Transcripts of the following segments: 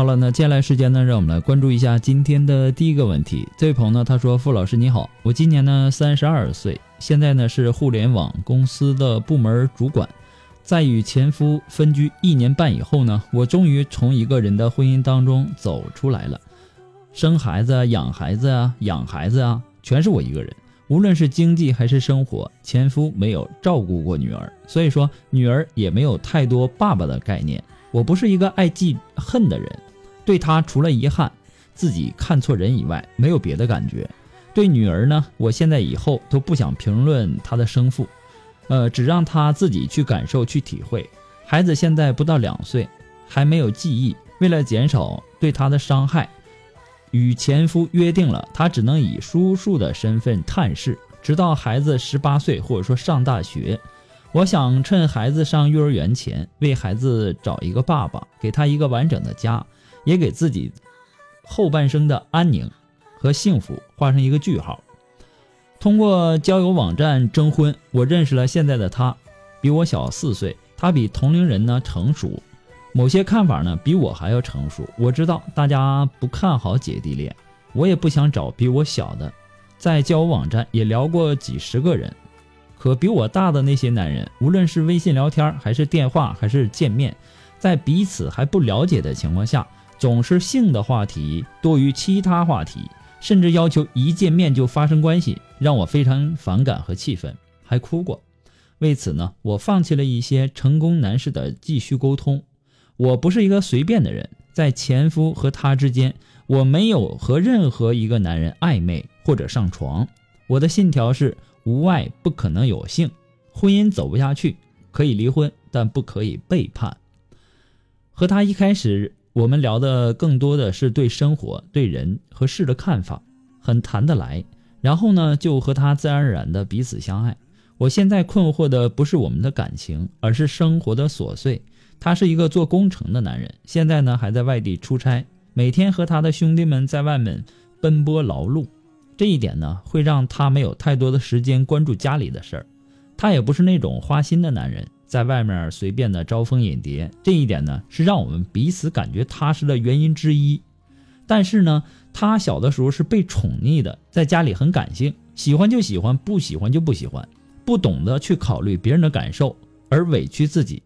好了，那接下来时间呢，让我们来关注一下今天的第一个问题。这位朋友呢，他说：“傅老师你好，我今年呢三十二岁，现在呢是互联网公司的部门主管，在与前夫分居一年半以后呢，我终于从一个人的婚姻当中走出来了。生孩子、养孩子啊，养孩子啊，全是我一个人。无论是经济还是生活，前夫没有照顾过女儿，所以说女儿也没有太多爸爸的概念。我不是一个爱记恨的人。”对他除了遗憾，自己看错人以外，没有别的感觉。对女儿呢，我现在以后都不想评论她的生父，呃，只让她自己去感受、去体会。孩子现在不到两岁，还没有记忆。为了减少对她的伤害，与前夫约定了，他只能以叔叔的身份探视，直到孩子十八岁或者说上大学。我想趁孩子上幼儿园前，为孩子找一个爸爸，给他一个完整的家。也给自己后半生的安宁和幸福画上一个句号。通过交友网站征婚，我认识了现在的他，比我小四岁，他比同龄人呢成熟，某些看法呢比我还要成熟。我知道大家不看好姐弟恋，我也不想找比我小的。在交友网站也聊过几十个人，可比我大的那些男人，无论是微信聊天，还是电话，还是见面，在彼此还不了解的情况下。总是性的话题多于其他话题，甚至要求一见面就发生关系，让我非常反感和气愤，还哭过。为此呢，我放弃了一些成功男士的继续沟通。我不是一个随便的人，在前夫和他之间，我没有和任何一个男人暧昧或者上床。我的信条是：无爱不可能有性，婚姻走不下去可以离婚，但不可以背叛。和他一开始。我们聊的更多的是对生活、对人和事的看法，很谈得来。然后呢，就和他自然而然的彼此相爱。我现在困惑的不是我们的感情，而是生活的琐碎。他是一个做工程的男人，现在呢还在外地出差，每天和他的兄弟们在外面奔波劳碌。这一点呢，会让他没有太多的时间关注家里的事儿。他也不是那种花心的男人。在外面随便的招蜂引蝶，这一点呢是让我们彼此感觉踏实的原因之一。但是呢，他小的时候是被宠溺的，在家里很感性，喜欢就喜欢，不喜欢就不喜欢，不懂得去考虑别人的感受，而委屈自己。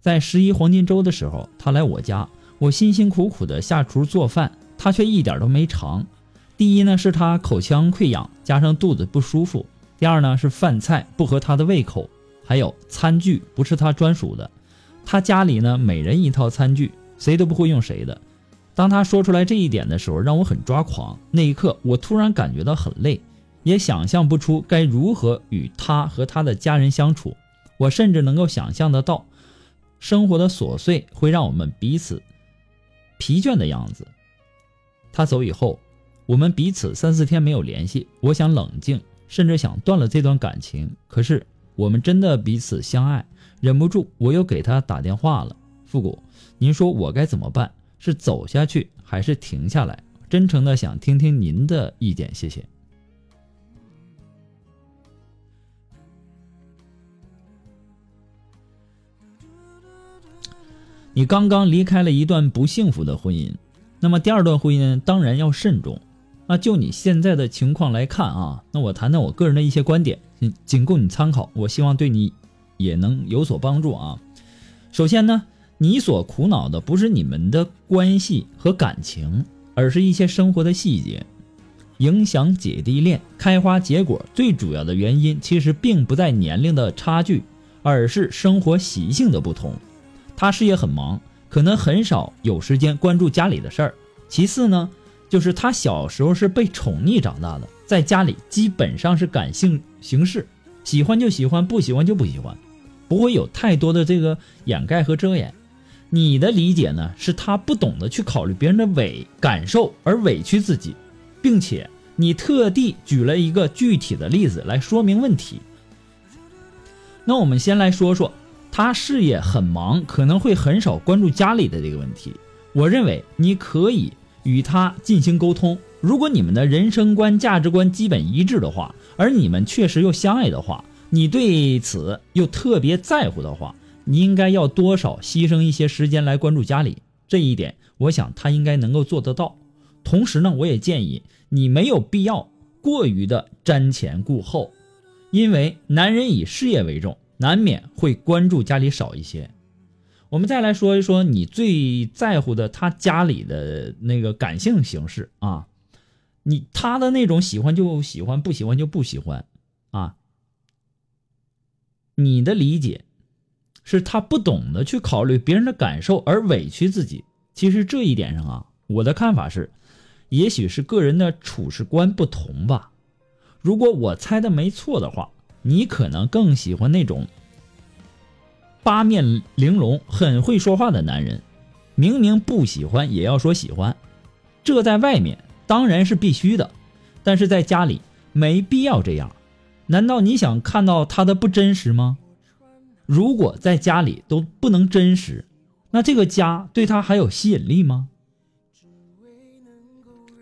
在十一黄金周的时候，他来我家，我辛辛苦苦的下厨做饭，他却一点都没尝。第一呢是他口腔溃疡，加上肚子不舒服；第二呢是饭菜不合他的胃口。还有餐具不是他专属的，他家里呢每人一套餐具，谁都不会用谁的。当他说出来这一点的时候，让我很抓狂。那一刻，我突然感觉到很累，也想象不出该如何与他和他的家人相处。我甚至能够想象得到，生活的琐碎会让我们彼此疲倦的样子。他走以后，我们彼此三四天没有联系。我想冷静，甚至想断了这段感情。可是我们真的彼此相爱，忍不住我又给他打电话了。复古，您说我该怎么办？是走下去还是停下来？真诚的想听听您的意见，谢谢。你刚刚离开了一段不幸福的婚姻，那么第二段婚姻当然要慎重。那就你现在的情况来看啊，那我谈谈我个人的一些观点，仅供你参考。我希望对你也能有所帮助啊。首先呢，你所苦恼的不是你们的关系和感情，而是一些生活的细节，影响姐弟恋开花结果最主要的原因，其实并不在年龄的差距，而是生活习性的不同。他事业很忙，可能很少有时间关注家里的事儿。其次呢，就是他小时候是被宠溺长大的，在家里基本上是感性行事，喜欢就喜欢，不喜欢就不喜欢，不会有太多的这个掩盖和遮掩。你的理解呢，是他不懂得去考虑别人的委感受而委屈自己，并且你特地举了一个具体的例子来说明问题。那我们先来说说。他事业很忙，可能会很少关注家里的这个问题。我认为你可以与他进行沟通。如果你们的人生观、价值观基本一致的话，而你们确实又相爱的话，你对此又特别在乎的话，你应该要多少牺牲一些时间来关注家里。这一点，我想他应该能够做得到。同时呢，我也建议你没有必要过于的瞻前顾后，因为男人以事业为重。难免会关注家里少一些。我们再来说一说你最在乎的他家里的那个感性形式啊，你他的那种喜欢就喜欢，不喜欢就不喜欢啊。你的理解是他不懂得去考虑别人的感受而委屈自己。其实这一点上啊，我的看法是，也许是个人的处事观不同吧。如果我猜的没错的话。你可能更喜欢那种八面玲珑、很会说话的男人，明明不喜欢也要说喜欢，这在外面当然是必须的，但是在家里没必要这样。难道你想看到他的不真实吗？如果在家里都不能真实，那这个家对他还有吸引力吗？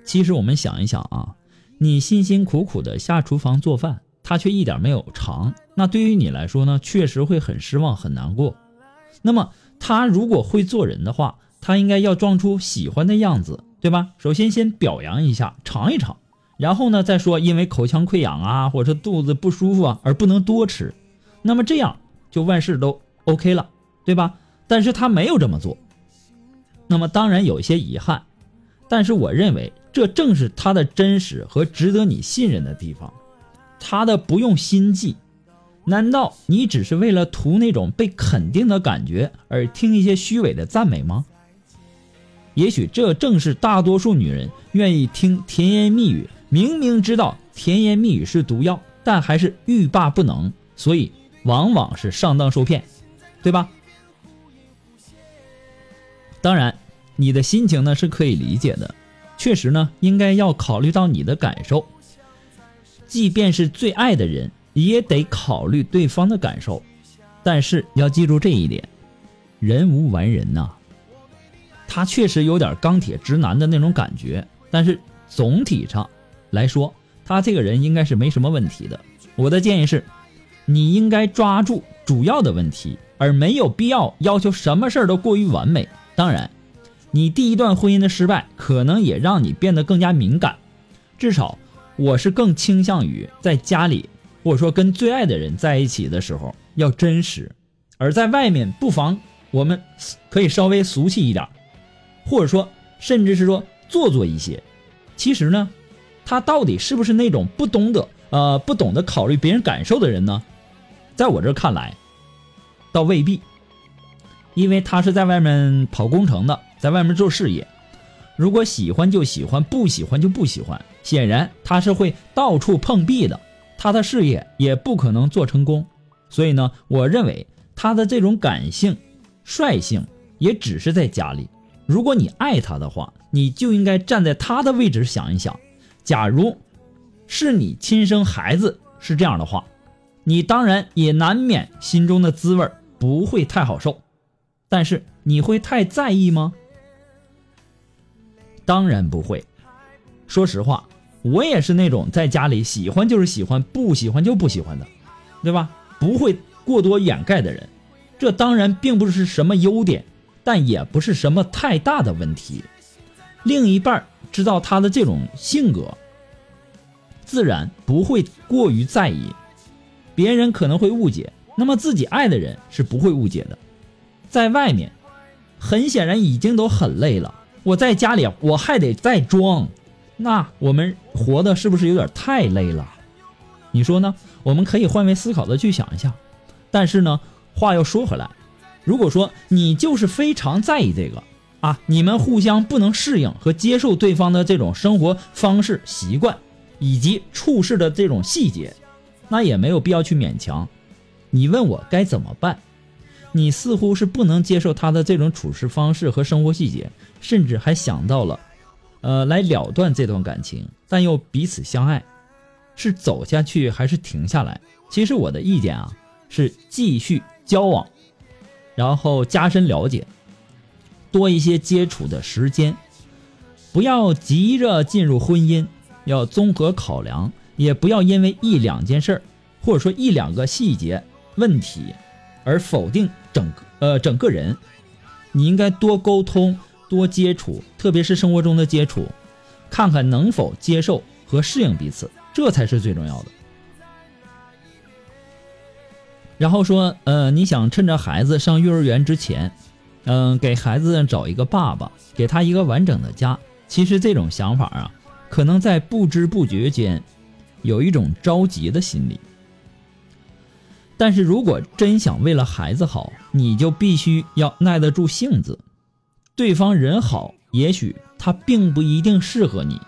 其实我们想一想啊，你辛辛苦苦的下厨房做饭。他却一点没有尝，那对于你来说呢，确实会很失望、很难过。那么他如果会做人的话，他应该要装出喜欢的样子，对吧？首先先表扬一下，尝一尝，然后呢再说因为口腔溃疡啊，或者肚子不舒服啊而不能多吃，那么这样就万事都 OK 了，对吧？但是他没有这么做，那么当然有一些遗憾，但是我认为这正是他的真实和值得你信任的地方。他的不用心计，难道你只是为了图那种被肯定的感觉而听一些虚伪的赞美吗？也许这正是大多数女人愿意听甜言蜜语，明明知道甜言蜜语是毒药，但还是欲罢不能，所以往往是上当受骗，对吧？当然，你的心情呢是可以理解的，确实呢应该要考虑到你的感受。即便是最爱的人，也得考虑对方的感受。但是要记住这一点，人无完人呐。他确实有点钢铁直男的那种感觉，但是总体上来说，他这个人应该是没什么问题的。我的建议是，你应该抓住主要的问题，而没有必要要求什么事儿都过于完美。当然，你第一段婚姻的失败，可能也让你变得更加敏感，至少。我是更倾向于在家里，或者说跟最爱的人在一起的时候要真实，而在外面不妨我们可以稍微俗气一点，或者说甚至是说做作一些。其实呢，他到底是不是那种不懂得呃不懂得考虑别人感受的人呢？在我这看来，倒未必，因为他是在外面跑工程的，在外面做事业。如果喜欢就喜欢，不喜欢就不喜欢。显然他是会到处碰壁的，他的事业也不可能做成功。所以呢，我认为他的这种感性、率性也只是在家里。如果你爱他的话，你就应该站在他的位置想一想：假如是你亲生孩子是这样的话，你当然也难免心中的滋味不会太好受。但是你会太在意吗？当然不会。说实话，我也是那种在家里喜欢就是喜欢，不喜欢就不喜欢的，对吧？不会过多掩盖的人。这当然并不是什么优点，但也不是什么太大的问题。另一半知道他的这种性格，自然不会过于在意。别人可能会误解，那么自己爱的人是不会误解的。在外面，很显然已经都很累了。我在家里我还得再装，那我们活的是不是有点太累了？你说呢？我们可以换位思考的去想一下。但是呢，话又说回来，如果说你就是非常在意这个啊，你们互相不能适应和接受对方的这种生活方式、习惯以及处事的这种细节，那也没有必要去勉强。你问我该怎么办？你似乎是不能接受他的这种处事方式和生活细节，甚至还想到了，呃，来了断这段感情，但又彼此相爱，是走下去还是停下来？其实我的意见啊，是继续交往，然后加深了解，多一些接触的时间，不要急着进入婚姻，要综合考量，也不要因为一两件事儿，或者说一两个细节问题。而否定整呃整个人，你应该多沟通多接触，特别是生活中的接触，看看能否接受和适应彼此，这才是最重要的。然后说，呃，你想趁着孩子上幼儿园之前，嗯，给孩子找一个爸爸，给他一个完整的家。其实这种想法啊，可能在不知不觉间，有一种着急的心理。但是如果真想为了孩子好，你就必须要耐得住性子。对方人好，也许他并不一定适合你，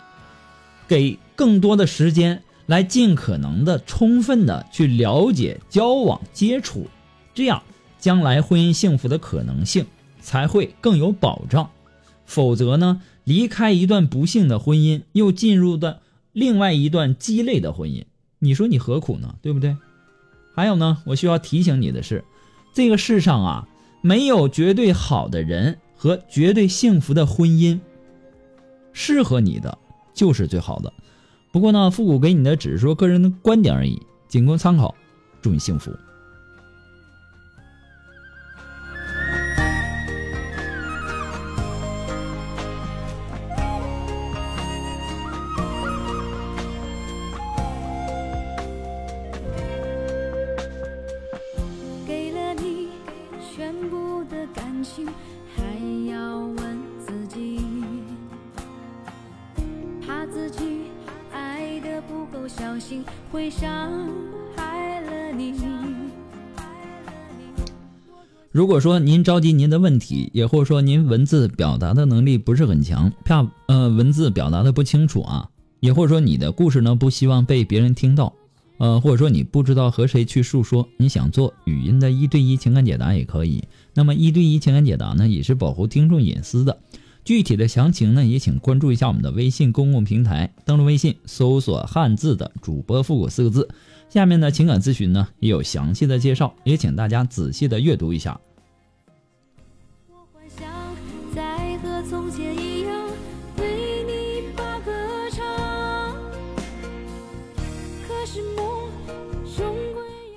给更多的时间来尽可能的充分的去了解、交往、接触，这样将来婚姻幸福的可能性才会更有保障。否则呢，离开一段不幸的婚姻，又进入的另外一段鸡肋的婚姻，你说你何苦呢？对不对？还有呢，我需要提醒你的是，这个世上啊，没有绝对好的人和绝对幸福的婚姻。适合你的就是最好的。不过呢，复古给你的只是说个人的观点而已，仅供参考。祝你幸福。会伤害了你。如果说您着急您的问题，也或者说您文字表达的能力不是很强，怕呃文字表达的不清楚啊，也或者说你的故事呢不希望被别人听到，呃或者说你不知道和谁去诉说，你想做语音的一对一情感解答也可以。那么一对一情感解答呢，也是保护听众隐私的。具体的详情呢，也请关注一下我们的微信公共平台，登录微信搜索汉字的主播复古四个字，下面的情感咨询呢也有详细的介绍，也请大家仔细的阅读一下。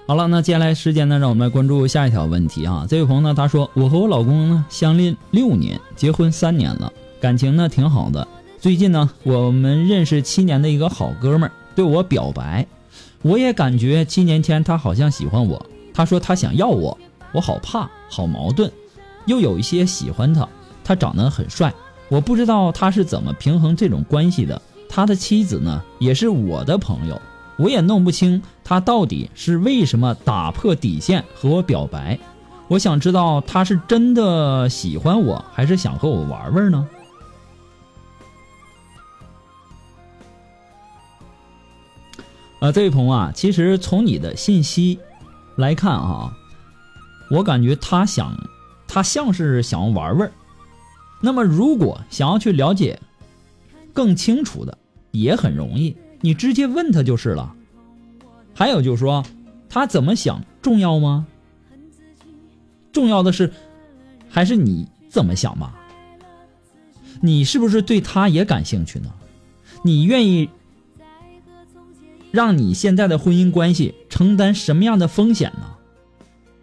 好了，那接下来时间呢，让我们来关注下一条问题啊。这位朋友呢，他说：“我和我老公呢相恋六年，结婚三年了，感情呢挺好的。最近呢，我们认识七年的一个好哥们儿对我表白，我也感觉七年前他好像喜欢我。他说他想要我，我好怕，好矛盾，又有一些喜欢他。他长得很帅，我不知道他是怎么平衡这种关系的。他的妻子呢，也是我的朋友。”我也弄不清他到底是为什么打破底线和我表白，我想知道他是真的喜欢我，还是想和我玩玩呢？啊，这位朋友啊，其实从你的信息来看啊，我感觉他想，他像是想玩玩。那么，如果想要去了解更清楚的，也很容易。你直接问他就是了。还有就是说，他怎么想重要吗？重要的是，还是你怎么想吧？你是不是对他也感兴趣呢？你愿意让你现在的婚姻关系承担什么样的风险呢？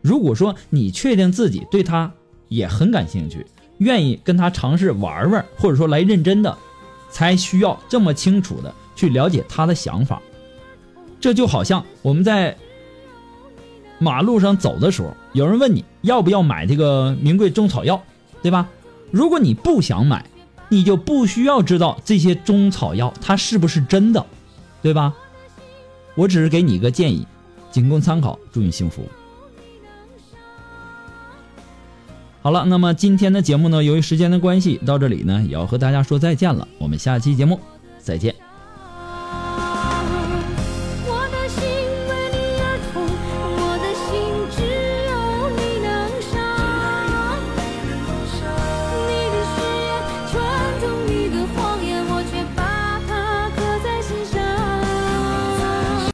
如果说你确定自己对他也很感兴趣，愿意跟他尝试玩玩，或者说来认真的，才需要这么清楚的去了解他的想法。这就好像我们在马路上走的时候，有人问你要不要买这个名贵中草药，对吧？如果你不想买，你就不需要知道这些中草药它是不是真的，对吧？我只是给你一个建议，仅供参考，祝你幸福。好了，那么今天的节目呢，由于时间的关系，到这里呢也要和大家说再见了。我们下期节目再见。